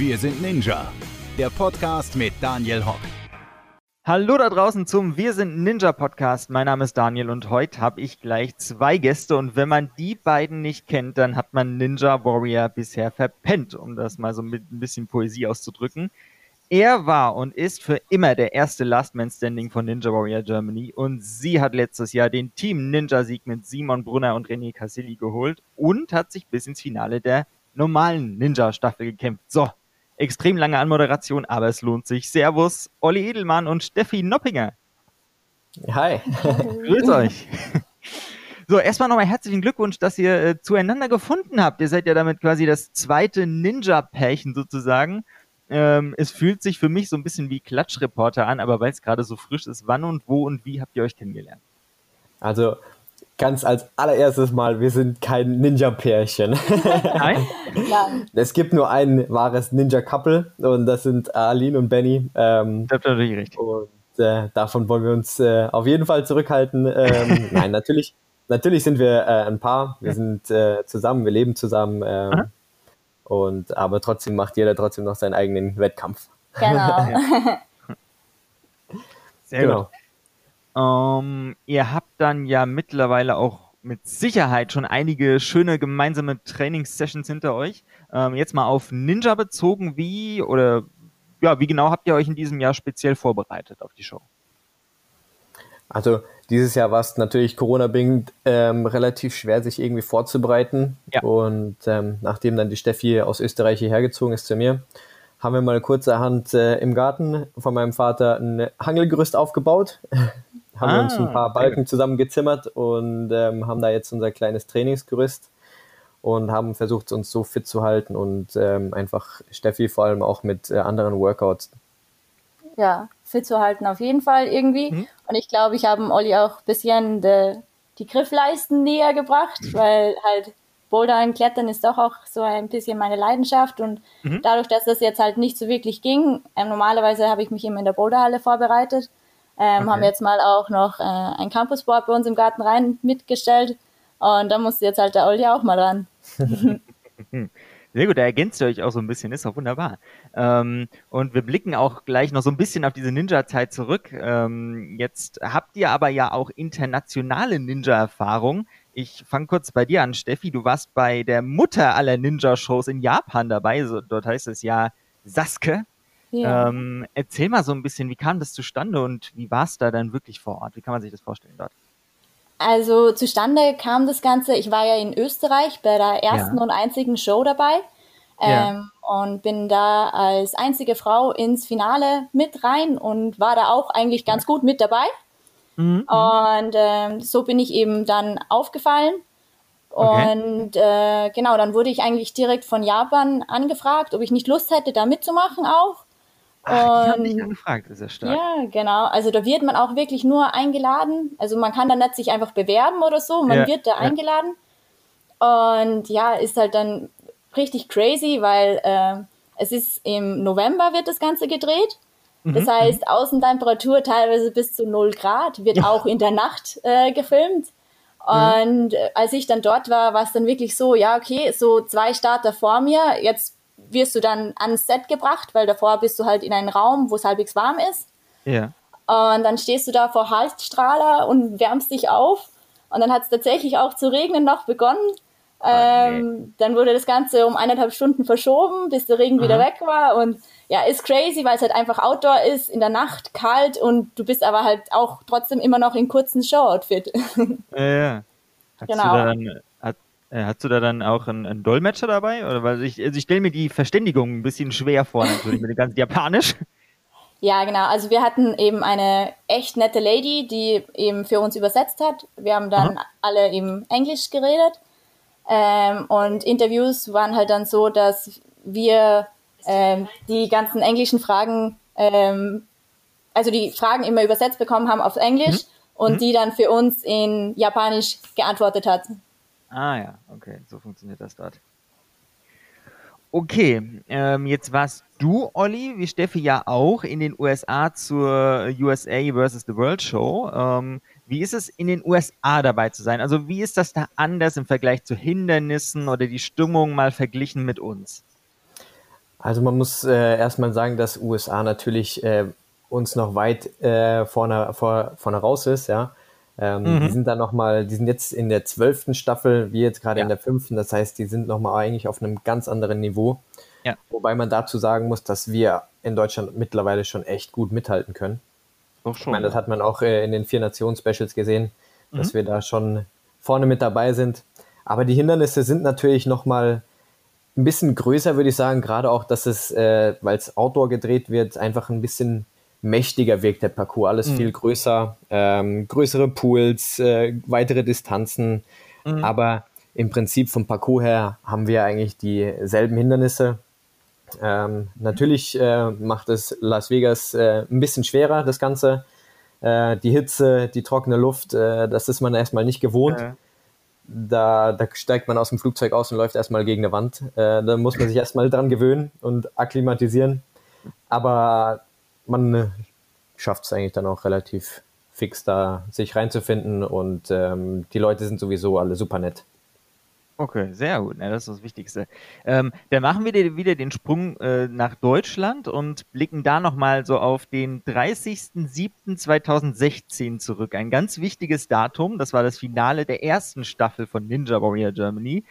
Wir sind Ninja. Der Podcast mit Daniel Hock. Hallo da draußen zum Wir sind Ninja Podcast. Mein Name ist Daniel und heute habe ich gleich zwei Gäste und wenn man die beiden nicht kennt, dann hat man Ninja Warrior bisher verpennt, um das mal so mit ein bisschen Poesie auszudrücken. Er war und ist für immer der erste Last Man Standing von Ninja Warrior Germany und sie hat letztes Jahr den Team Ninja Sieg mit Simon Brunner und René Casilli geholt und hat sich bis ins Finale der normalen Ninja Staffel gekämpft. So, extrem lange Anmoderation, aber es lohnt sich. Servus, Olli Edelmann und Steffi Noppinger. Hi. Grüß euch. So, erstmal nochmal herzlichen Glückwunsch, dass ihr äh, zueinander gefunden habt. Ihr seid ja damit quasi das zweite Ninja-Pärchen sozusagen. Ähm, es fühlt sich für mich so ein bisschen wie Klatschreporter an, aber weil es gerade so frisch ist, wann und wo und wie habt ihr euch kennengelernt? Also ganz als allererstes Mal, wir sind kein Ninja-Pärchen. Nein? Nein. Es gibt nur ein wahres Ninja-Couple und das sind Aline und Benny. Ähm, das ist natürlich richtig. Und äh, davon wollen wir uns äh, auf jeden Fall zurückhalten. Ähm, nein, natürlich, natürlich sind wir äh, ein Paar. Wir sind äh, zusammen, wir leben zusammen. Ähm, und aber trotzdem macht jeder trotzdem noch seinen eigenen Wettkampf. Genau. Sehr genau. gut. Ähm, ihr habt dann ja mittlerweile auch mit Sicherheit schon einige schöne gemeinsame Trainingssessions hinter euch. Ähm, jetzt mal auf Ninja bezogen, wie oder ja, wie genau habt ihr euch in diesem Jahr speziell vorbereitet auf die Show? Also dieses Jahr war es natürlich Corona-bedingt ähm, relativ schwer, sich irgendwie vorzubereiten. Ja. Und ähm, nachdem dann die Steffi aus Österreich hierher gezogen ist zu mir, haben wir mal kurzerhand äh, im Garten von meinem Vater ein Hangelgerüst aufgebaut. haben ah, wir uns ein paar Balken zusammengezimmert und ähm, haben da jetzt unser kleines Trainingsgerüst und haben versucht, uns so fit zu halten und ähm, einfach Steffi vor allem auch mit äh, anderen Workouts ja, fit zu halten auf jeden Fall irgendwie. Mhm. Und ich glaube, ich habe Olli auch ein bisschen de, die Griffleisten näher gebracht, mhm. weil halt Bouldern, Klettern ist doch auch so ein bisschen meine Leidenschaft und mhm. dadurch, dass das jetzt halt nicht so wirklich ging, ähm, normalerweise habe ich mich immer in der Boulderhalle vorbereitet, ähm, okay. haben jetzt mal auch noch äh, ein Campusboard bei uns im Garten rein mitgestellt und da musste jetzt halt der Olli auch mal ran. Sehr gut, da ergänzt ihr euch auch so ein bisschen, ist auch wunderbar. Ähm, und wir blicken auch gleich noch so ein bisschen auf diese Ninja-Zeit zurück. Ähm, jetzt habt ihr aber ja auch internationale Ninja-Erfahrung. Ich fange kurz bei dir an, Steffi. Du warst bei der Mutter aller Ninja-Shows in Japan dabei. So, dort heißt es ja Sasuke. Ja. Ähm, erzähl mal so ein bisschen, wie kam das zustande und wie war es da dann wirklich vor Ort? Wie kann man sich das vorstellen dort? Also zustande kam das Ganze, ich war ja in Österreich bei der ersten ja. und einzigen Show dabei ähm, ja. und bin da als einzige Frau ins Finale mit rein und war da auch eigentlich ganz gut mit dabei. Mhm. Und ähm, so bin ich eben dann aufgefallen. Okay. Und äh, genau, dann wurde ich eigentlich direkt von Japan angefragt, ob ich nicht Lust hätte, da mitzumachen auch. Ach, die haben dich angefragt, ist ja stark. Ja, genau. Also da wird man auch wirklich nur eingeladen. Also man kann dann nicht sich einfach bewerben oder so, man ja, wird da ja. eingeladen. Und ja, ist halt dann richtig crazy, weil äh, es ist im November wird das Ganze gedreht. Mhm, das heißt, mhm. Außentemperatur teilweise bis zu 0 Grad, wird auch in der Nacht äh, gefilmt. Mhm. Und mhm. als ich dann dort war, war es dann wirklich so, ja, okay, so zwei Starter vor mir, jetzt wirst du dann ans Set gebracht, weil davor bist du halt in einem Raum, wo es halbwegs warm ist. Ja. Und dann stehst du da vor Halsstrahler und wärmst dich auf. Und dann hat es tatsächlich auch zu regnen noch begonnen. Ah, ähm, nee. Dann wurde das Ganze um eineinhalb Stunden verschoben, bis der Regen Aha. wieder weg war. Und ja, ist crazy, weil es halt einfach Outdoor ist, in der Nacht kalt und du bist aber halt auch trotzdem immer noch in kurzen Show-Outfit. Ja, ja. Hast genau. Du dann, hast du da dann auch einen, einen Dolmetscher dabei? Oder weil ich, also ich stelle mir die Verständigung ein bisschen schwer vor, natürlich, mit dem ganzen Japanisch. Ja, genau. Also wir hatten eben eine echt nette Lady, die eben für uns übersetzt hat. Wir haben dann Aha. alle eben Englisch geredet. Ähm, und Interviews waren halt dann so, dass wir ähm, die ganzen englischen Fragen, ähm, also die Fragen immer übersetzt bekommen haben auf Englisch mhm. und mhm. die dann für uns in Japanisch geantwortet hat. Ah ja, okay, so funktioniert das dort. Okay, ähm, jetzt warst du, Olli, wie Steffi ja auch, in den USA zur USA vs. The World Show. Ähm, wie ist es in den USA dabei zu sein? Also wie ist das da anders im Vergleich zu Hindernissen oder die Stimmung mal verglichen mit uns? Also man muss äh, erstmal sagen, dass USA natürlich äh, uns noch weit äh, vorne, vor, vorne raus ist, ja. Ähm, mhm. Die sind dann nochmal, die sind jetzt in der zwölften Staffel, wie jetzt gerade ja. in der fünften. Das heißt, die sind nochmal eigentlich auf einem ganz anderen Niveau. Ja. Wobei man dazu sagen muss, dass wir in Deutschland mittlerweile schon echt gut mithalten können. Doch schon. Ich meine, das hat man auch äh, in den vier Nationen-Specials gesehen, mhm. dass wir da schon vorne mit dabei sind. Aber die Hindernisse sind natürlich nochmal ein bisschen größer, würde ich sagen. Gerade auch, dass es, äh, weil es Outdoor gedreht wird, einfach ein bisschen mächtiger wirkt der Parcours, alles mhm. viel größer, ähm, größere Pools, äh, weitere Distanzen. Mhm. Aber im Prinzip vom Parcours her haben wir eigentlich dieselben Hindernisse. Ähm, natürlich äh, macht es Las Vegas äh, ein bisschen schwerer, das Ganze. Äh, die Hitze, die trockene Luft, äh, das ist man erstmal nicht gewohnt. Ja. Da, da steigt man aus dem Flugzeug aus und läuft erstmal gegen eine Wand. Äh, da muss man sich erstmal dran gewöhnen und akklimatisieren. Aber man äh, schafft es eigentlich dann auch relativ fix da sich reinzufinden und ähm, die Leute sind sowieso alle super nett. Okay, sehr gut. Ja, das ist das Wichtigste. Ähm, dann machen wir wieder den Sprung äh, nach Deutschland und blicken da nochmal so auf den 30.07.2016 zurück. Ein ganz wichtiges Datum. Das war das Finale der ersten Staffel von Ninja Warrior Germany.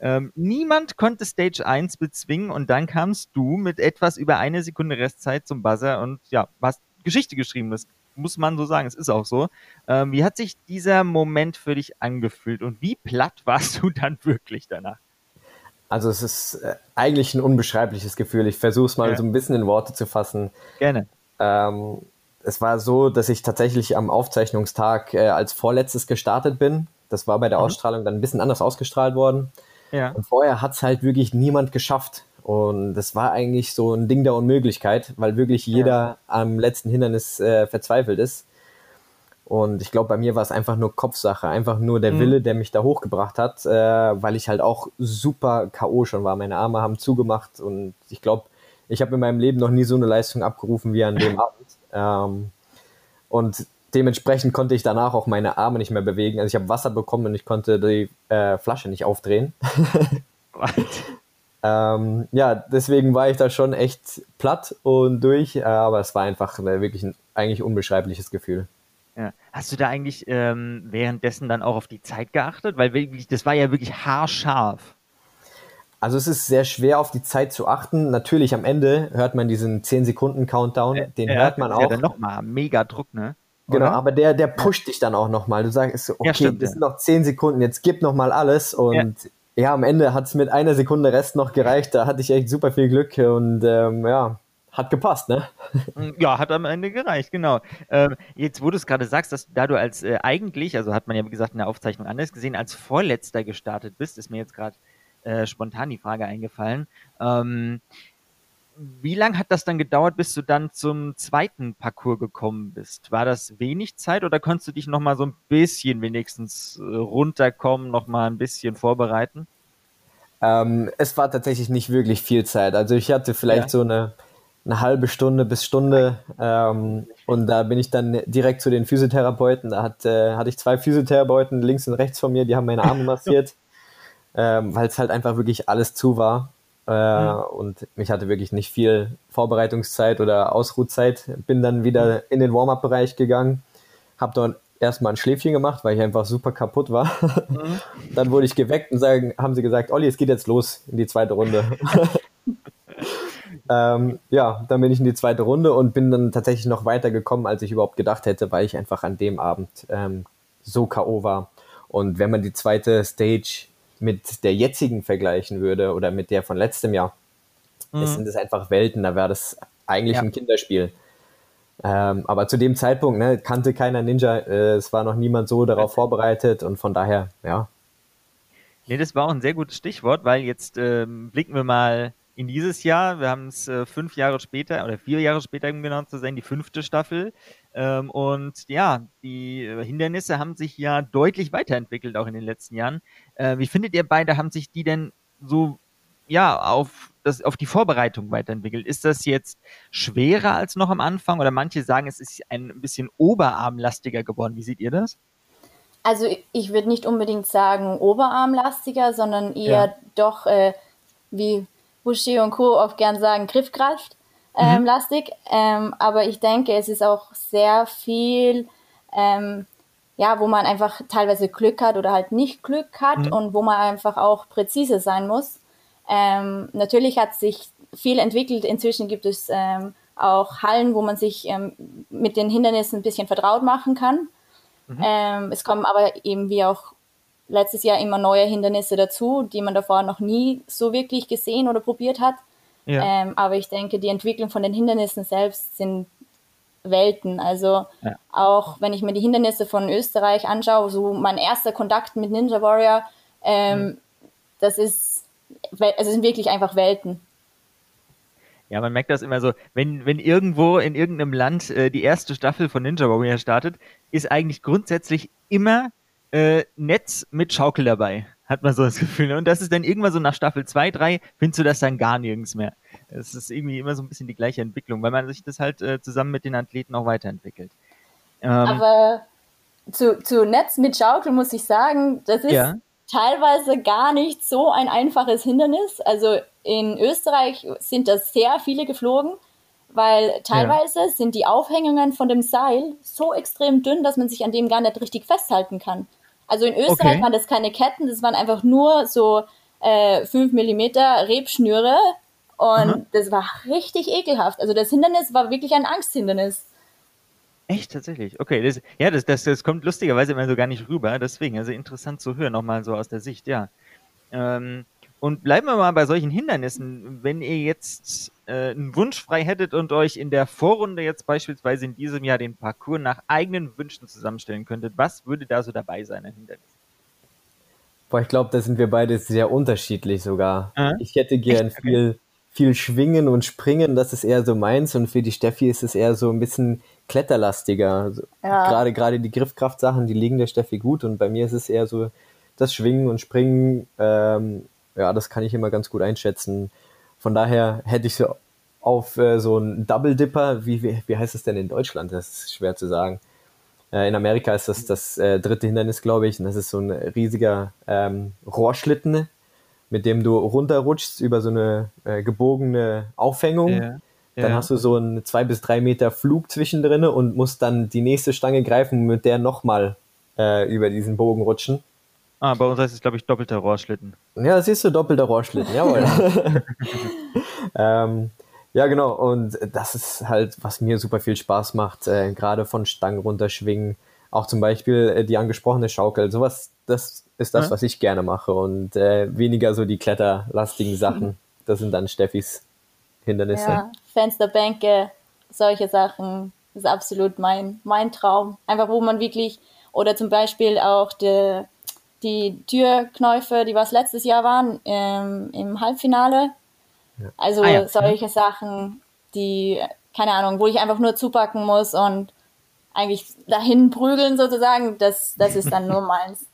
Ähm, niemand konnte Stage 1 bezwingen und dann kamst du mit etwas über eine Sekunde Restzeit zum Buzzer und ja, hast Geschichte geschrieben. Das muss man so sagen, es ist auch so. Ähm, wie hat sich dieser Moment für dich angefühlt und wie platt warst du dann wirklich danach? Also es ist äh, eigentlich ein unbeschreibliches Gefühl. Ich versuche es mal ja. so ein bisschen in Worte zu fassen. Gerne. Ähm, es war so, dass ich tatsächlich am Aufzeichnungstag äh, als vorletztes gestartet bin. Das war bei der mhm. Ausstrahlung dann ein bisschen anders ausgestrahlt worden. Ja. Und vorher hat es halt wirklich niemand geschafft. Und das war eigentlich so ein Ding der Unmöglichkeit, weil wirklich jeder ja. am letzten Hindernis äh, verzweifelt ist. Und ich glaube, bei mir war es einfach nur Kopfsache, einfach nur der mhm. Wille, der mich da hochgebracht hat, äh, weil ich halt auch super K.O. schon war. Meine Arme haben zugemacht und ich glaube, ich habe in meinem Leben noch nie so eine Leistung abgerufen wie an dem Abend. Ähm, und dementsprechend konnte ich danach auch meine Arme nicht mehr bewegen. Also ich habe Wasser bekommen und ich konnte die äh, Flasche nicht aufdrehen. ähm, ja, deswegen war ich da schon echt platt und durch, äh, aber es war einfach äh, wirklich ein eigentlich unbeschreibliches Gefühl. Ja. Hast du da eigentlich ähm, währenddessen dann auch auf die Zeit geachtet? Weil wirklich, das war ja wirklich haarscharf. Also es ist sehr schwer auf die Zeit zu achten. Natürlich am Ende hört man diesen 10 Sekunden Countdown, den ja, hört man auch. Ja, dann nochmal mega Druck, ne? Genau, aber der, der pusht dich dann auch nochmal. Du sagst, okay, ja, stimmt, das sind noch zehn Sekunden, jetzt gib nochmal alles. Und ja, ja am Ende hat es mit einer Sekunde Rest noch gereicht. Da hatte ich echt super viel Glück und ähm, ja, hat gepasst, ne? Ja, hat am Ende gereicht, genau. Ähm, jetzt, wo du es gerade sagst, dass da du als äh, eigentlich, also hat man ja wie gesagt in der Aufzeichnung anders gesehen, als Vorletzter gestartet bist, ist mir jetzt gerade äh, spontan die Frage eingefallen. Ähm, wie lange hat das dann gedauert, bis du dann zum zweiten Parcours gekommen bist? War das wenig Zeit oder konntest du dich noch mal so ein bisschen wenigstens äh, runterkommen, noch mal ein bisschen vorbereiten? Ähm, es war tatsächlich nicht wirklich viel Zeit. Also ich hatte vielleicht ja. so eine, eine halbe Stunde bis Stunde ähm, und da bin ich dann direkt zu den Physiotherapeuten. Da hat, äh, hatte ich zwei Physiotherapeuten links und rechts von mir, die haben meine Arme massiert, ähm, weil es halt einfach wirklich alles zu war. Äh, mhm. Und ich hatte wirklich nicht viel Vorbereitungszeit oder Ausruhzeit. Bin dann wieder in den Warm-up-Bereich gegangen, habe dort erstmal ein Schläfchen gemacht, weil ich einfach super kaputt war. Mhm. dann wurde ich geweckt und sagen, haben sie gesagt, Olli, es geht jetzt los in die zweite Runde. ähm, ja, dann bin ich in die zweite Runde und bin dann tatsächlich noch weiter gekommen, als ich überhaupt gedacht hätte, weil ich einfach an dem Abend ähm, so K.O. war. Und wenn man die zweite Stage mit der jetzigen vergleichen würde oder mit der von letztem Jahr, mhm. es sind es einfach Welten, da wäre das eigentlich ja. ein Kinderspiel. Ähm, aber zu dem Zeitpunkt ne, kannte keiner Ninja, äh, es war noch niemand so darauf vorbereitet und von daher, ja. Nee, das war auch ein sehr gutes Stichwort, weil jetzt ähm, blicken wir mal in dieses Jahr. Wir haben es äh, fünf Jahre später oder vier Jahre später, um genau zu sein, die fünfte Staffel. Ähm, und ja, die äh, Hindernisse haben sich ja deutlich weiterentwickelt, auch in den letzten Jahren. Äh, wie findet ihr beide, haben sich die denn so ja, auf, das, auf die Vorbereitung weiterentwickelt. Ist das jetzt schwerer als noch am Anfang oder manche sagen, es ist ein bisschen oberarmlastiger geworden? Wie seht ihr das? Also ich würde nicht unbedingt sagen oberarmlastiger, sondern eher ja. doch, äh, wie Boucher und Co. oft gern sagen, Griffkraft ähm, mhm. lastig. Ähm, aber ich denke, es ist auch sehr viel, ähm, ja, wo man einfach teilweise Glück hat oder halt nicht Glück hat mhm. und wo man einfach auch präzise sein muss. Ähm, natürlich hat sich viel entwickelt. Inzwischen gibt es ähm, auch Hallen, wo man sich ähm, mit den Hindernissen ein bisschen vertraut machen kann. Mhm. Es kommen aber eben wie auch letztes Jahr immer neue Hindernisse dazu, die man davor noch nie so wirklich gesehen oder probiert hat. Ja. Ähm, aber ich denke, die Entwicklung von den Hindernissen selbst sind Welten. Also ja. auch wenn ich mir die Hindernisse von Österreich anschaue, so mein erster Kontakt mit Ninja Warrior, ähm, mhm. das ist, also sind wirklich einfach Welten. Ja, man merkt das immer so, wenn, wenn irgendwo in irgendeinem Land äh, die erste Staffel von Ninja Warrior startet, ist eigentlich grundsätzlich immer äh, Netz mit Schaukel dabei. Hat man so das Gefühl. Und das ist dann irgendwann so nach Staffel 2, 3, findest du das dann gar nirgends mehr. Es ist irgendwie immer so ein bisschen die gleiche Entwicklung, weil man sich das halt äh, zusammen mit den Athleten auch weiterentwickelt. Ähm, Aber zu, zu Netz mit Schaukel muss ich sagen, das ist ja. teilweise gar nicht so ein einfaches Hindernis. Also in Österreich sind das sehr viele geflogen, weil teilweise ja. sind die Aufhängungen von dem Seil so extrem dünn, dass man sich an dem gar nicht richtig festhalten kann. Also in Österreich okay. waren das keine Ketten, das waren einfach nur so äh, 5 mm Rebschnüre und mhm. das war richtig ekelhaft. Also das Hindernis war wirklich ein Angsthindernis. Echt, tatsächlich. Okay, das, ja, das, das, das kommt lustigerweise immer so gar nicht rüber. Deswegen, also interessant zu hören, nochmal so aus der Sicht, ja. Ähm, und bleiben wir mal bei solchen Hindernissen. Wenn ihr jetzt äh, einen Wunsch frei hättet und euch in der Vorrunde jetzt beispielsweise in diesem Jahr den Parcours nach eigenen Wünschen zusammenstellen könntet, was würde da so dabei sein, ein Hindernis? Boah, ich glaube, da sind wir beide sehr unterschiedlich sogar. Äh? Ich hätte gern Echt? viel, viel Schwingen und Springen, das ist eher so meins und für die Steffi ist es eher so ein bisschen kletterlastiger. Also ja. Gerade, gerade die Griffkraftsachen, die liegen der Steffi gut und bei mir ist es eher so das Schwingen und Springen, ähm, ja, das kann ich immer ganz gut einschätzen. Von daher hätte ich so auf äh, so einen Double Dipper, wie, wie, wie heißt es denn in Deutschland? Das ist schwer zu sagen. Äh, in Amerika ist das das äh, dritte Hindernis, glaube ich, und das ist so ein riesiger ähm, Rohrschlitten, mit dem du runterrutschst über so eine äh, gebogene Aufhängung. Ja. Dann ja. hast du so einen zwei bis drei Meter Flug zwischendrin und musst dann die nächste Stange greifen mit der nochmal äh, über diesen Bogen rutschen. Ah, bei uns heißt es, glaube ich, doppelter Rohrschlitten. Ja, siehst du, doppelter Rohrschlitten, jawohl. ähm, ja, genau, und das ist halt, was mir super viel Spaß macht, äh, gerade von Stangen runterschwingen. Auch zum Beispiel äh, die angesprochene Schaukel, sowas, das ist das, ja. was ich gerne mache und äh, weniger so die kletterlastigen Sachen. Das sind dann Steffis Hindernisse. Ja, Fensterbänke, solche Sachen, das ist absolut mein, mein Traum. Einfach, wo man wirklich, oder zum Beispiel auch der die Türknäufe, die was letztes Jahr waren, ähm, im Halbfinale. Ja. Also ah, ja. solche Sachen, die, keine Ahnung, wo ich einfach nur zupacken muss und eigentlich dahin prügeln sozusagen, das, das ist dann nur meins.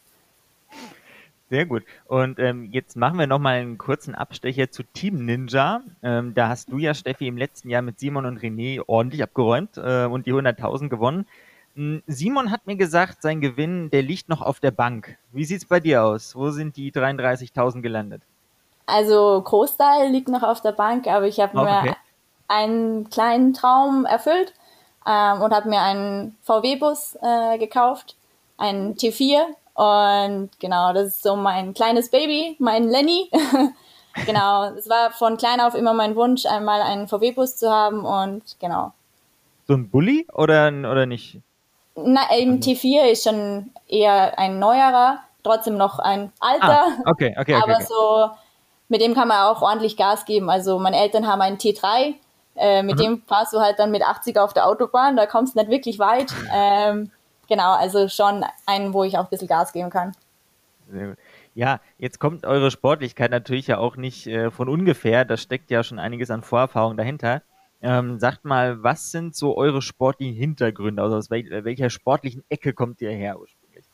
Sehr gut. Und ähm, jetzt machen wir nochmal einen kurzen Abstecher zu Team Ninja. Ähm, da hast du ja, Steffi, im letzten Jahr mit Simon und René ordentlich abgeräumt äh, und die 100.000 gewonnen. Hm, Simon hat mir gesagt, sein Gewinn, der liegt noch auf der Bank. Wie sieht es bei dir aus? Wo sind die 33.000 gelandet? Also Großteil liegt noch auf der Bank, aber ich habe oh, okay. mir einen kleinen Traum erfüllt ähm, und habe mir einen VW-Bus äh, gekauft, einen T4 und genau, das ist so mein kleines Baby, mein Lenny. genau, es war von klein auf immer mein Wunsch, einmal einen VW-Bus zu haben und genau. So ein Bulli oder, oder nicht? Na, im also T4 ist schon eher ein neuerer, trotzdem noch ein alter. Ah, okay, okay, okay. Aber okay. so, mit dem kann man auch ordentlich Gas geben. Also meine Eltern haben einen T3, äh, mit mhm. dem fahrst du halt dann mit 80 auf der Autobahn, da kommst du nicht wirklich weit. Ähm, genau, also schon einen, wo ich auch ein bisschen Gas geben kann. Ja, jetzt kommt eure Sportlichkeit natürlich ja auch nicht äh, von ungefähr. Da steckt ja schon einiges an Vorerfahrung dahinter. Ähm, sagt mal, was sind so eure sportlichen Hintergründe? Also aus wel welcher sportlichen Ecke kommt ihr her ursprünglich?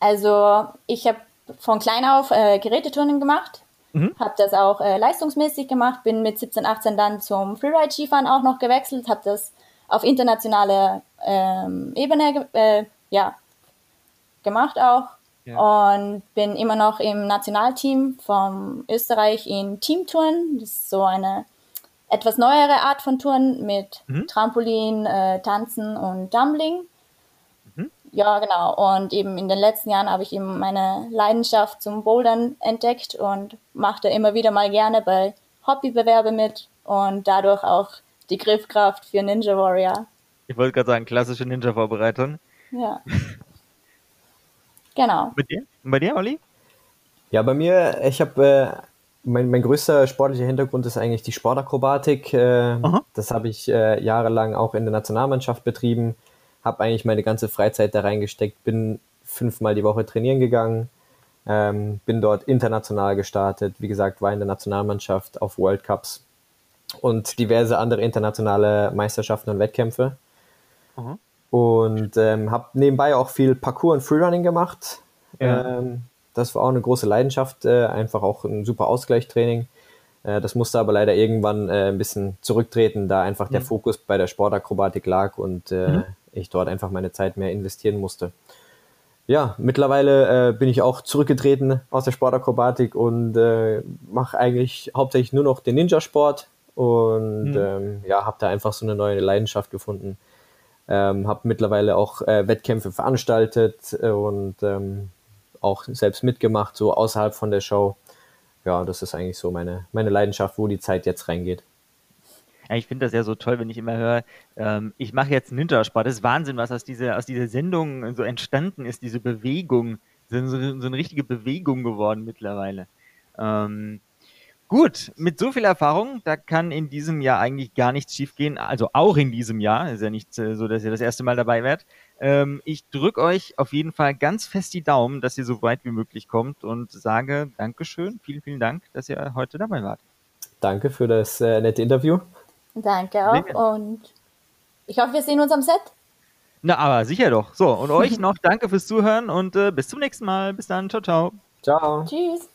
Also ich habe von klein auf äh, Geräteturnen gemacht, mhm. habe das auch äh, leistungsmäßig gemacht, bin mit 17, 18 dann zum Freeride-Skifahren auch noch gewechselt, habe das auf internationale ähm, Ebene äh, ja, gemacht auch. Ja. Und bin immer noch im Nationalteam von Österreich in Teamtouren. Das ist so eine etwas neuere Art von Touren mit mhm. Trampolin, äh, Tanzen und Dumbling. Mhm. Ja, genau. Und eben in den letzten Jahren habe ich eben meine Leidenschaft zum Bouldern entdeckt und mache da immer wieder mal gerne bei Hobbybewerbe mit und dadurch auch die Griffkraft für Ninja Warrior. Ich wollte gerade sagen, klassische Ninja-Vorbereitung. Ja. genau. Bei dir? Und bei dir, Olli? Ja, bei mir, ich habe, äh, mein, mein größter sportlicher Hintergrund ist eigentlich die Sportakrobatik. Äh, das habe ich äh, jahrelang auch in der Nationalmannschaft betrieben. Habe eigentlich meine ganze Freizeit da reingesteckt, bin fünfmal die Woche trainieren gegangen, ähm, bin dort international gestartet. Wie gesagt, war in der Nationalmannschaft auf World Cups und diverse andere internationale Meisterschaften und Wettkämpfe. Mhm. Und ähm, habe nebenbei auch viel Parkour und Freerunning gemacht. Ja. Ähm, das war auch eine große Leidenschaft, äh, einfach auch ein super Ausgleichstraining. Äh, das musste aber leider irgendwann äh, ein bisschen zurücktreten, da einfach mhm. der Fokus bei der Sportakrobatik lag und mhm. ich dort einfach meine Zeit mehr investieren musste. Ja, mittlerweile bin ich auch zurückgetreten aus der Sportakrobatik und mache eigentlich hauptsächlich nur noch den Ninja-Sport und mhm. ähm, ja, habe da einfach so eine neue Leidenschaft gefunden. Ähm, habe mittlerweile auch äh, Wettkämpfe veranstaltet und ähm, auch selbst mitgemacht, so außerhalb von der Show. Ja, das ist eigentlich so meine, meine Leidenschaft, wo die Zeit jetzt reingeht. Ja, ich finde das ja so toll, wenn ich immer höre, ähm, ich mache jetzt Ninja-Sport. Das ist Wahnsinn, was aus dieser, aus dieser Sendung so entstanden ist, diese Bewegung. So, so eine richtige Bewegung geworden mittlerweile. Ähm, Gut, mit so viel Erfahrung, da kann in diesem Jahr eigentlich gar nichts schiefgehen. Also auch in diesem Jahr, ist ja nicht äh, so, dass ihr das erste Mal dabei wärt. Ähm, ich drücke euch auf jeden Fall ganz fest die Daumen, dass ihr so weit wie möglich kommt und sage Dankeschön, vielen, vielen Dank, dass ihr heute dabei wart. Danke für das äh, nette Interview. Danke auch und ich hoffe, wir sehen uns am Set. Na, aber sicher doch. So, und euch noch danke fürs Zuhören und äh, bis zum nächsten Mal. Bis dann. Ciao, ciao. Ciao. Tschüss.